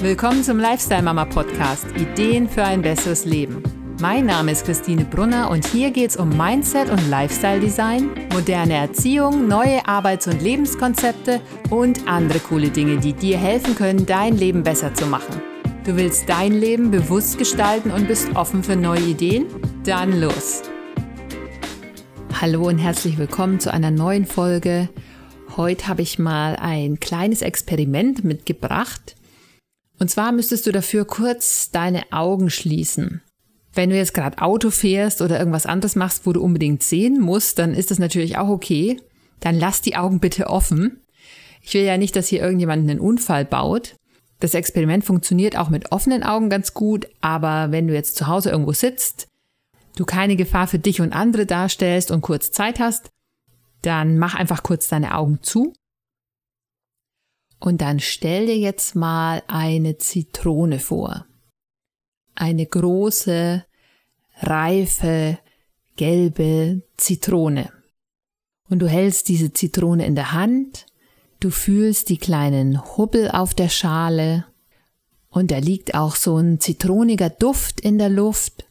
Willkommen zum Lifestyle Mama Podcast Ideen für ein besseres Leben. Mein Name ist Christine Brunner und hier geht es um Mindset und Lifestyle Design, moderne Erziehung, neue Arbeits- und Lebenskonzepte und andere coole Dinge, die dir helfen können, dein Leben besser zu machen. Du willst dein Leben bewusst gestalten und bist offen für neue Ideen? Dann los! Hallo und herzlich willkommen zu einer neuen Folge. Heute habe ich mal ein kleines Experiment mitgebracht. Und zwar müsstest du dafür kurz deine Augen schließen. Wenn du jetzt gerade Auto fährst oder irgendwas anderes machst, wo du unbedingt sehen musst, dann ist das natürlich auch okay. Dann lass die Augen bitte offen. Ich will ja nicht, dass hier irgendjemand einen Unfall baut. Das Experiment funktioniert auch mit offenen Augen ganz gut, aber wenn du jetzt zu Hause irgendwo sitzt, du keine Gefahr für dich und andere darstellst und kurz Zeit hast, dann mach einfach kurz deine Augen zu und dann stell dir jetzt mal eine Zitrone vor. Eine große, reife, gelbe Zitrone. Und du hältst diese Zitrone in der Hand, du fühlst die kleinen Hubbel auf der Schale und da liegt auch so ein zitroniger Duft in der Luft.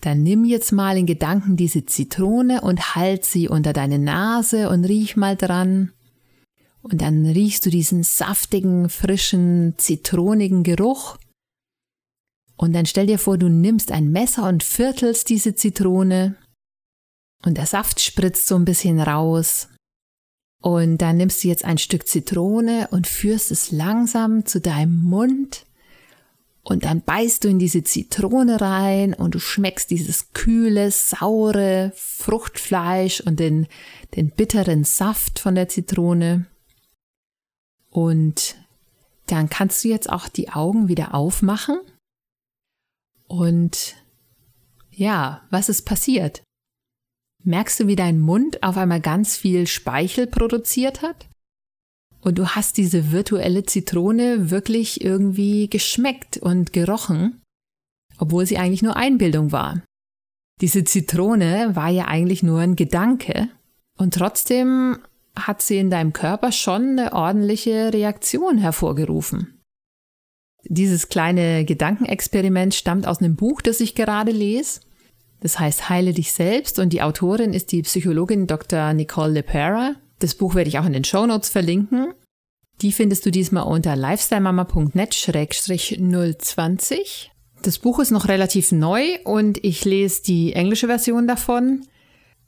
Dann nimm jetzt mal in Gedanken diese Zitrone und halt sie unter deine Nase und riech mal dran. Und dann riechst du diesen saftigen, frischen, zitronigen Geruch. Und dann stell dir vor, du nimmst ein Messer und viertelst diese Zitrone. Und der Saft spritzt so ein bisschen raus. Und dann nimmst du jetzt ein Stück Zitrone und führst es langsam zu deinem Mund. Und dann beißt du in diese Zitrone rein und du schmeckst dieses kühle, saure Fruchtfleisch und den, den bitteren Saft von der Zitrone. Und dann kannst du jetzt auch die Augen wieder aufmachen. Und ja, was ist passiert? Merkst du, wie dein Mund auf einmal ganz viel Speichel produziert hat? Und du hast diese virtuelle Zitrone wirklich irgendwie geschmeckt und gerochen, obwohl sie eigentlich nur Einbildung war. Diese Zitrone war ja eigentlich nur ein Gedanke und trotzdem hat sie in deinem Körper schon eine ordentliche Reaktion hervorgerufen. Dieses kleine Gedankenexperiment stammt aus einem Buch, das ich gerade lese. Das heißt Heile dich selbst und die Autorin ist die Psychologin Dr. Nicole LePera. Das Buch werde ich auch in den Show Notes verlinken. Die findest du diesmal unter lifestylemama.net-020. Das Buch ist noch relativ neu und ich lese die englische Version davon.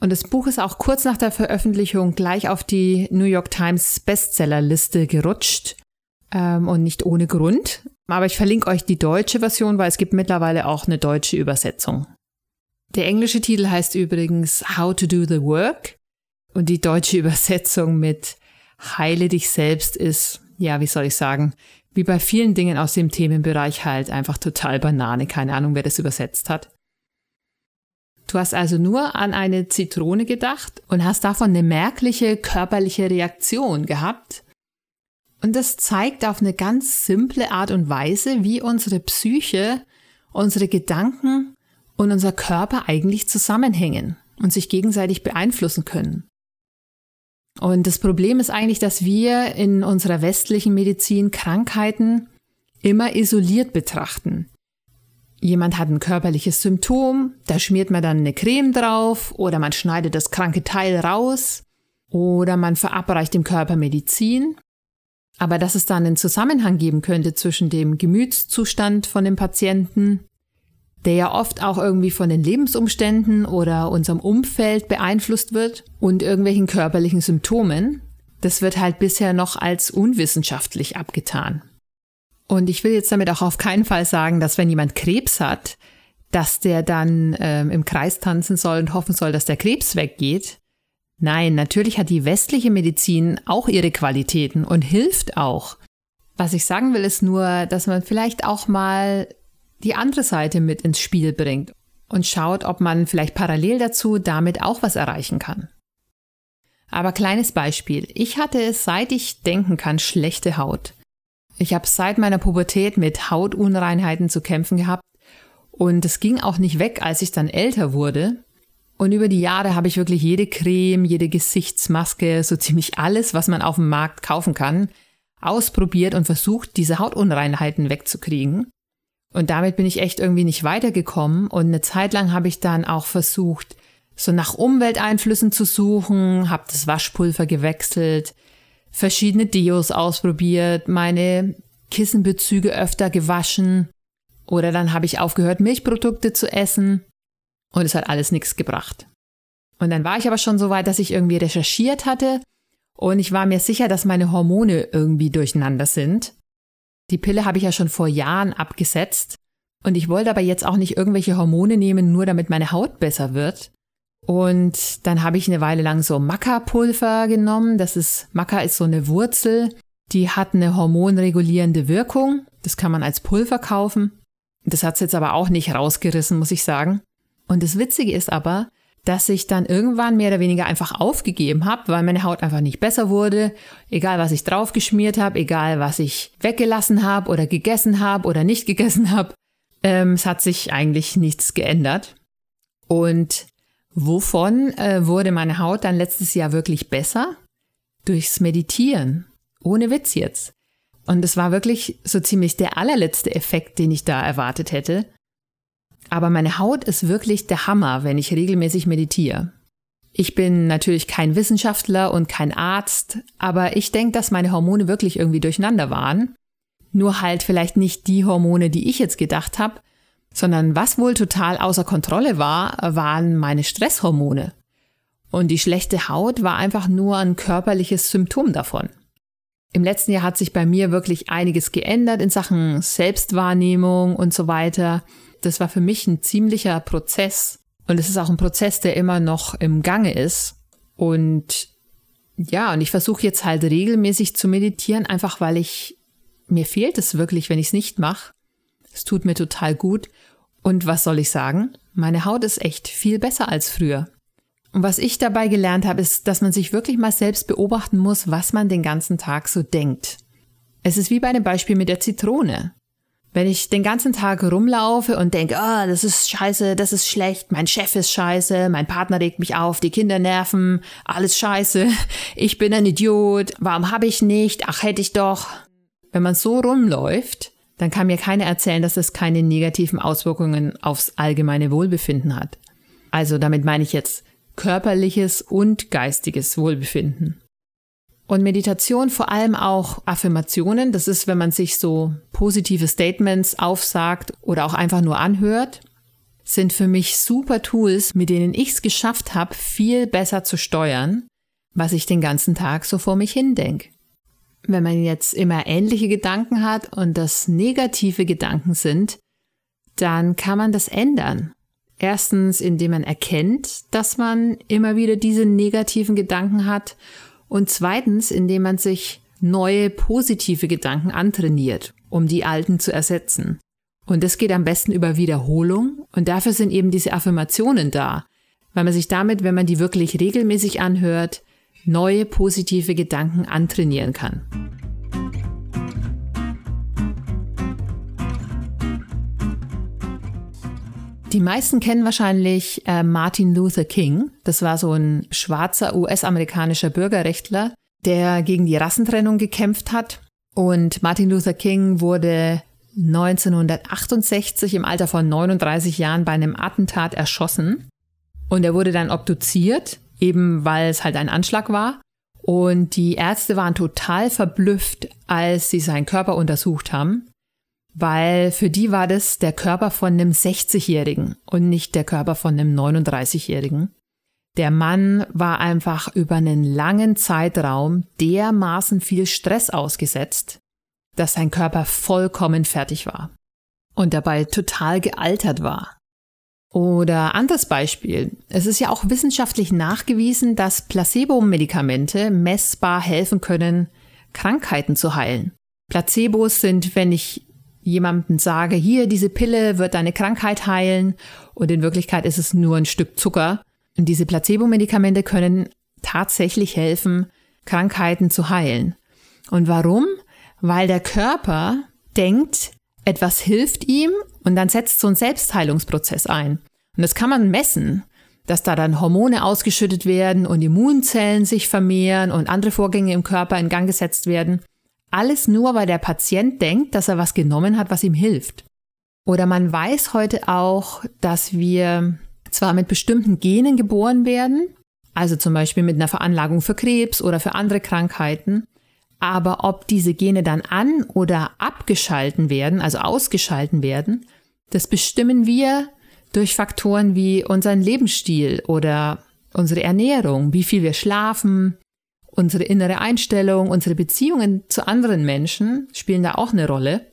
Und das Buch ist auch kurz nach der Veröffentlichung gleich auf die New York Times Bestsellerliste gerutscht. Ähm, und nicht ohne Grund. Aber ich verlinke euch die deutsche Version, weil es gibt mittlerweile auch eine deutsche Übersetzung. Der englische Titel heißt übrigens How to Do the Work. Und die deutsche Übersetzung mit Heile dich selbst ist, ja, wie soll ich sagen, wie bei vielen Dingen aus dem Themenbereich halt einfach total Banane. Keine Ahnung, wer das übersetzt hat. Du hast also nur an eine Zitrone gedacht und hast davon eine merkliche körperliche Reaktion gehabt. Und das zeigt auf eine ganz simple Art und Weise, wie unsere Psyche, unsere Gedanken und unser Körper eigentlich zusammenhängen und sich gegenseitig beeinflussen können. Und das Problem ist eigentlich, dass wir in unserer westlichen Medizin Krankheiten immer isoliert betrachten. Jemand hat ein körperliches Symptom, da schmiert man dann eine Creme drauf oder man schneidet das kranke Teil raus oder man verabreicht dem Körper Medizin. Aber dass es dann einen Zusammenhang geben könnte zwischen dem Gemütszustand von dem Patienten, der ja oft auch irgendwie von den Lebensumständen oder unserem Umfeld beeinflusst wird und irgendwelchen körperlichen Symptomen, das wird halt bisher noch als unwissenschaftlich abgetan. Und ich will jetzt damit auch auf keinen Fall sagen, dass wenn jemand Krebs hat, dass der dann ähm, im Kreis tanzen soll und hoffen soll, dass der Krebs weggeht. Nein, natürlich hat die westliche Medizin auch ihre Qualitäten und hilft auch. Was ich sagen will, ist nur, dass man vielleicht auch mal die andere Seite mit ins Spiel bringt und schaut, ob man vielleicht parallel dazu damit auch was erreichen kann. Aber kleines Beispiel. Ich hatte, seit ich denken kann, schlechte Haut. Ich habe seit meiner Pubertät mit Hautunreinheiten zu kämpfen gehabt und es ging auch nicht weg, als ich dann älter wurde. Und über die Jahre habe ich wirklich jede Creme, jede Gesichtsmaske, so ziemlich alles, was man auf dem Markt kaufen kann, ausprobiert und versucht, diese Hautunreinheiten wegzukriegen. Und damit bin ich echt irgendwie nicht weitergekommen. Und eine Zeit lang habe ich dann auch versucht, so nach Umwelteinflüssen zu suchen, habe das Waschpulver gewechselt, verschiedene Deos ausprobiert, meine Kissenbezüge öfter gewaschen oder dann habe ich aufgehört, Milchprodukte zu essen und es hat alles nichts gebracht. Und dann war ich aber schon so weit, dass ich irgendwie recherchiert hatte und ich war mir sicher, dass meine Hormone irgendwie durcheinander sind. Die Pille habe ich ja schon vor Jahren abgesetzt und ich wollte aber jetzt auch nicht irgendwelche Hormone nehmen, nur damit meine Haut besser wird. Und dann habe ich eine Weile lang so Maca-Pulver genommen. Das ist, Maca ist so eine Wurzel, die hat eine hormonregulierende Wirkung. Das kann man als Pulver kaufen. Das hat es jetzt aber auch nicht rausgerissen, muss ich sagen. Und das Witzige ist aber, dass ich dann irgendwann mehr oder weniger einfach aufgegeben habe, weil meine Haut einfach nicht besser wurde. Egal, was ich draufgeschmiert habe, egal, was ich weggelassen habe oder gegessen habe oder nicht gegessen habe, ähm, es hat sich eigentlich nichts geändert. Und wovon äh, wurde meine Haut dann letztes Jahr wirklich besser? Durchs Meditieren. Ohne Witz jetzt. Und es war wirklich so ziemlich der allerletzte Effekt, den ich da erwartet hätte. Aber meine Haut ist wirklich der Hammer, wenn ich regelmäßig meditiere. Ich bin natürlich kein Wissenschaftler und kein Arzt, aber ich denke, dass meine Hormone wirklich irgendwie durcheinander waren. Nur halt vielleicht nicht die Hormone, die ich jetzt gedacht habe, sondern was wohl total außer Kontrolle war, waren meine Stresshormone. Und die schlechte Haut war einfach nur ein körperliches Symptom davon. Im letzten Jahr hat sich bei mir wirklich einiges geändert in Sachen Selbstwahrnehmung und so weiter das war für mich ein ziemlicher Prozess. Und es ist auch ein Prozess, der immer noch im Gange ist. Und ja, und ich versuche jetzt halt regelmäßig zu meditieren, einfach weil ich, mir fehlt es wirklich, wenn ich es nicht mache. Es tut mir total gut. Und was soll ich sagen? Meine Haut ist echt viel besser als früher. Und was ich dabei gelernt habe, ist, dass man sich wirklich mal selbst beobachten muss, was man den ganzen Tag so denkt. Es ist wie bei dem Beispiel mit der Zitrone. Wenn ich den ganzen Tag rumlaufe und denke, ah, oh, das ist scheiße, das ist schlecht, mein Chef ist scheiße, mein Partner regt mich auf, die Kinder nerven, alles scheiße, ich bin ein Idiot, warum habe ich nicht, ach hätte ich doch. Wenn man so rumläuft, dann kann mir keiner erzählen, dass das keine negativen Auswirkungen aufs allgemeine Wohlbefinden hat. Also damit meine ich jetzt körperliches und geistiges Wohlbefinden. Und Meditation vor allem auch Affirmationen. Das ist, wenn man sich so positive Statements aufsagt oder auch einfach nur anhört, sind für mich super Tools, mit denen ich es geschafft habe, viel besser zu steuern, was ich den ganzen Tag so vor mich hindenke. Wenn man jetzt immer ähnliche Gedanken hat und das negative Gedanken sind, dann kann man das ändern. Erstens, indem man erkennt, dass man immer wieder diese negativen Gedanken hat und zweitens, indem man sich neue positive Gedanken antrainiert, um die alten zu ersetzen. Und das geht am besten über Wiederholung und dafür sind eben diese Affirmationen da, weil man sich damit, wenn man die wirklich regelmäßig anhört, neue positive Gedanken antrainieren kann. Die meisten kennen wahrscheinlich äh, Martin Luther King. Das war so ein schwarzer US-amerikanischer Bürgerrechtler, der gegen die Rassentrennung gekämpft hat. Und Martin Luther King wurde 1968 im Alter von 39 Jahren bei einem Attentat erschossen. Und er wurde dann obduziert, eben weil es halt ein Anschlag war. Und die Ärzte waren total verblüfft, als sie seinen Körper untersucht haben weil für die war das der Körper von einem 60-Jährigen und nicht der Körper von einem 39-Jährigen. Der Mann war einfach über einen langen Zeitraum dermaßen viel Stress ausgesetzt, dass sein Körper vollkommen fertig war und dabei total gealtert war. Oder anderes Beispiel. Es ist ja auch wissenschaftlich nachgewiesen, dass Placebo-Medikamente messbar helfen können, Krankheiten zu heilen. Placebos sind, wenn ich jemandem sage, hier, diese Pille wird deine Krankheit heilen und in Wirklichkeit ist es nur ein Stück Zucker. Und diese Placebo-Medikamente können tatsächlich helfen, Krankheiten zu heilen. Und warum? Weil der Körper denkt, etwas hilft ihm und dann setzt so ein Selbstheilungsprozess ein. Und das kann man messen, dass da dann Hormone ausgeschüttet werden und Immunzellen sich vermehren und andere Vorgänge im Körper in Gang gesetzt werden. Alles nur, weil der Patient denkt, dass er was genommen hat, was ihm hilft. Oder man weiß heute auch, dass wir zwar mit bestimmten Genen geboren werden, also zum Beispiel mit einer Veranlagung für Krebs oder für andere Krankheiten, aber ob diese Gene dann an oder abgeschalten werden, also ausgeschalten werden, das bestimmen wir durch Faktoren wie unseren Lebensstil oder unsere Ernährung, wie viel wir schlafen, unsere innere Einstellung, unsere Beziehungen zu anderen Menschen spielen da auch eine Rolle.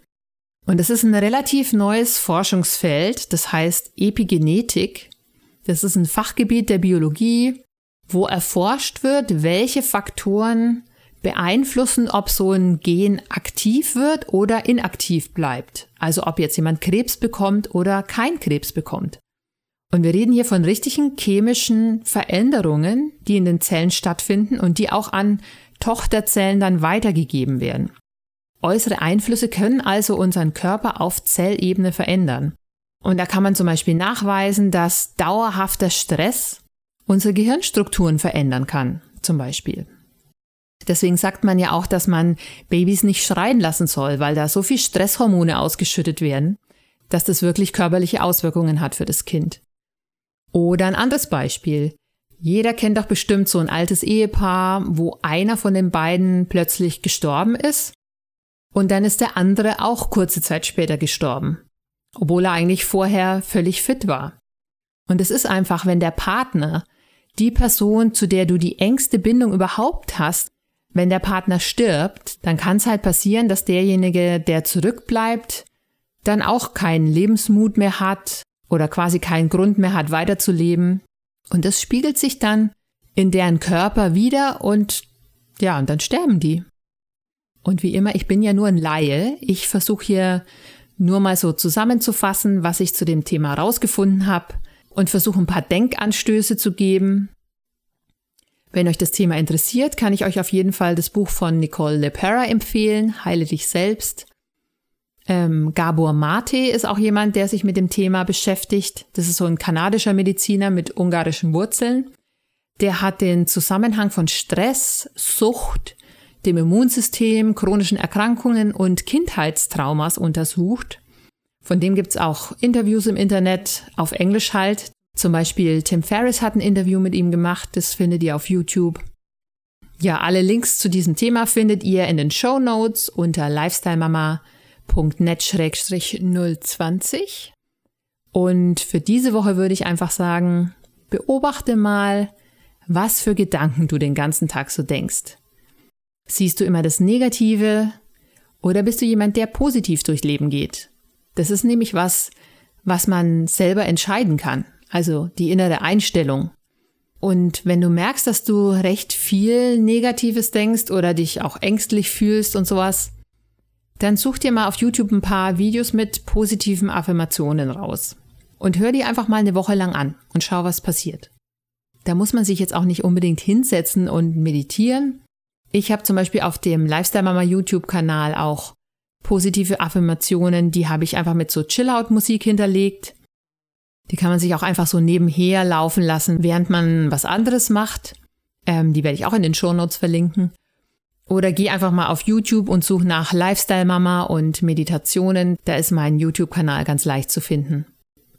Und es ist ein relativ neues Forschungsfeld, das heißt Epigenetik. Das ist ein Fachgebiet der Biologie, wo erforscht wird, welche Faktoren beeinflussen, ob so ein Gen aktiv wird oder inaktiv bleibt. Also ob jetzt jemand Krebs bekommt oder kein Krebs bekommt. Und wir reden hier von richtigen chemischen Veränderungen, die in den Zellen stattfinden und die auch an Tochterzellen dann weitergegeben werden. Äußere Einflüsse können also unseren Körper auf Zellebene verändern. Und da kann man zum Beispiel nachweisen, dass dauerhafter Stress unsere Gehirnstrukturen verändern kann, zum Beispiel. Deswegen sagt man ja auch, dass man Babys nicht schreien lassen soll, weil da so viel Stresshormone ausgeschüttet werden, dass das wirklich körperliche Auswirkungen hat für das Kind. Oder ein anderes Beispiel. Jeder kennt doch bestimmt so ein altes Ehepaar, wo einer von den beiden plötzlich gestorben ist und dann ist der andere auch kurze Zeit später gestorben, obwohl er eigentlich vorher völlig fit war. Und es ist einfach, wenn der Partner, die Person, zu der du die engste Bindung überhaupt hast, wenn der Partner stirbt, dann kann es halt passieren, dass derjenige, der zurückbleibt, dann auch keinen Lebensmut mehr hat oder quasi keinen Grund mehr hat, weiterzuleben. Und das spiegelt sich dann in deren Körper wieder und ja, und dann sterben die. Und wie immer, ich bin ja nur ein Laie. Ich versuche hier nur mal so zusammenzufassen, was ich zu dem Thema rausgefunden habe und versuche ein paar Denkanstöße zu geben. Wenn euch das Thema interessiert, kann ich euch auf jeden Fall das Buch von Nicole LePera empfehlen, Heile dich selbst. Ähm, Gabor Mate ist auch jemand, der sich mit dem Thema beschäftigt. Das ist so ein kanadischer Mediziner mit ungarischen Wurzeln. Der hat den Zusammenhang von Stress, Sucht, dem Immunsystem, chronischen Erkrankungen und Kindheitstraumas untersucht. Von dem gibt's auch Interviews im Internet, auf Englisch halt. Zum Beispiel Tim Ferriss hat ein Interview mit ihm gemacht, das findet ihr auf YouTube. Ja, alle Links zu diesem Thema findet ihr in den Show Notes unter lifestylemama.net-020. Und für diese Woche würde ich einfach sagen, beobachte mal, was für Gedanken du den ganzen Tag so denkst. Siehst du immer das Negative oder bist du jemand, der positiv durch Leben geht? Das ist nämlich was, was man selber entscheiden kann also die innere Einstellung. Und wenn du merkst, dass du recht viel Negatives denkst oder dich auch ängstlich fühlst und sowas, dann such dir mal auf YouTube ein paar Videos mit positiven Affirmationen raus. Und hör die einfach mal eine Woche lang an und schau, was passiert. Da muss man sich jetzt auch nicht unbedingt hinsetzen und meditieren. Ich habe zum Beispiel auf dem Lifestyle Mama YouTube-Kanal auch positive Affirmationen, die habe ich einfach mit so Chill-Out-Musik hinterlegt. Die kann man sich auch einfach so nebenher laufen lassen, während man was anderes macht. Ähm, die werde ich auch in den Shownotes verlinken. Oder geh einfach mal auf YouTube und such nach Lifestyle Mama und Meditationen. Da ist mein YouTube-Kanal ganz leicht zu finden.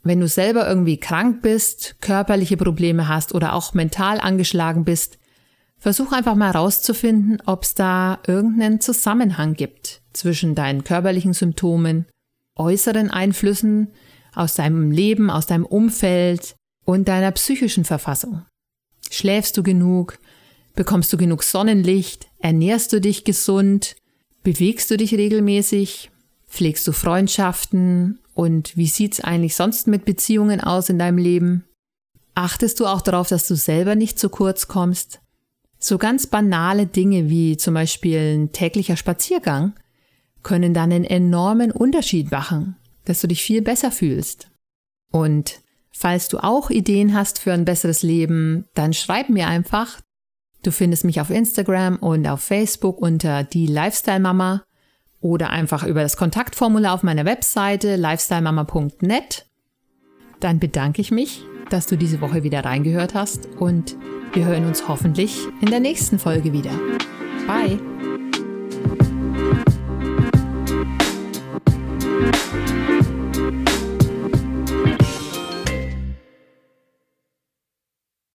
Wenn du selber irgendwie krank bist, körperliche Probleme hast oder auch mental angeschlagen bist, versuch einfach mal herauszufinden, ob es da irgendeinen Zusammenhang gibt zwischen deinen körperlichen Symptomen, äußeren Einflüssen, aus deinem Leben, aus deinem Umfeld und deiner psychischen Verfassung. Schläfst du genug? Bekommst du genug Sonnenlicht? Ernährst du dich gesund? Bewegst du dich regelmäßig? Pflegst du Freundschaften? Und wie sieht's eigentlich sonst mit Beziehungen aus in deinem Leben? Achtest du auch darauf, dass du selber nicht zu kurz kommst? So ganz banale Dinge wie zum Beispiel ein täglicher Spaziergang können dann einen enormen Unterschied machen dass du dich viel besser fühlst. Und falls du auch Ideen hast für ein besseres Leben, dann schreib mir einfach. Du findest mich auf Instagram und auf Facebook unter die Lifestyle Mama oder einfach über das Kontaktformular auf meiner Webseite lifestylemama.net. Dann bedanke ich mich, dass du diese Woche wieder reingehört hast und wir hören uns hoffentlich in der nächsten Folge wieder. Bye!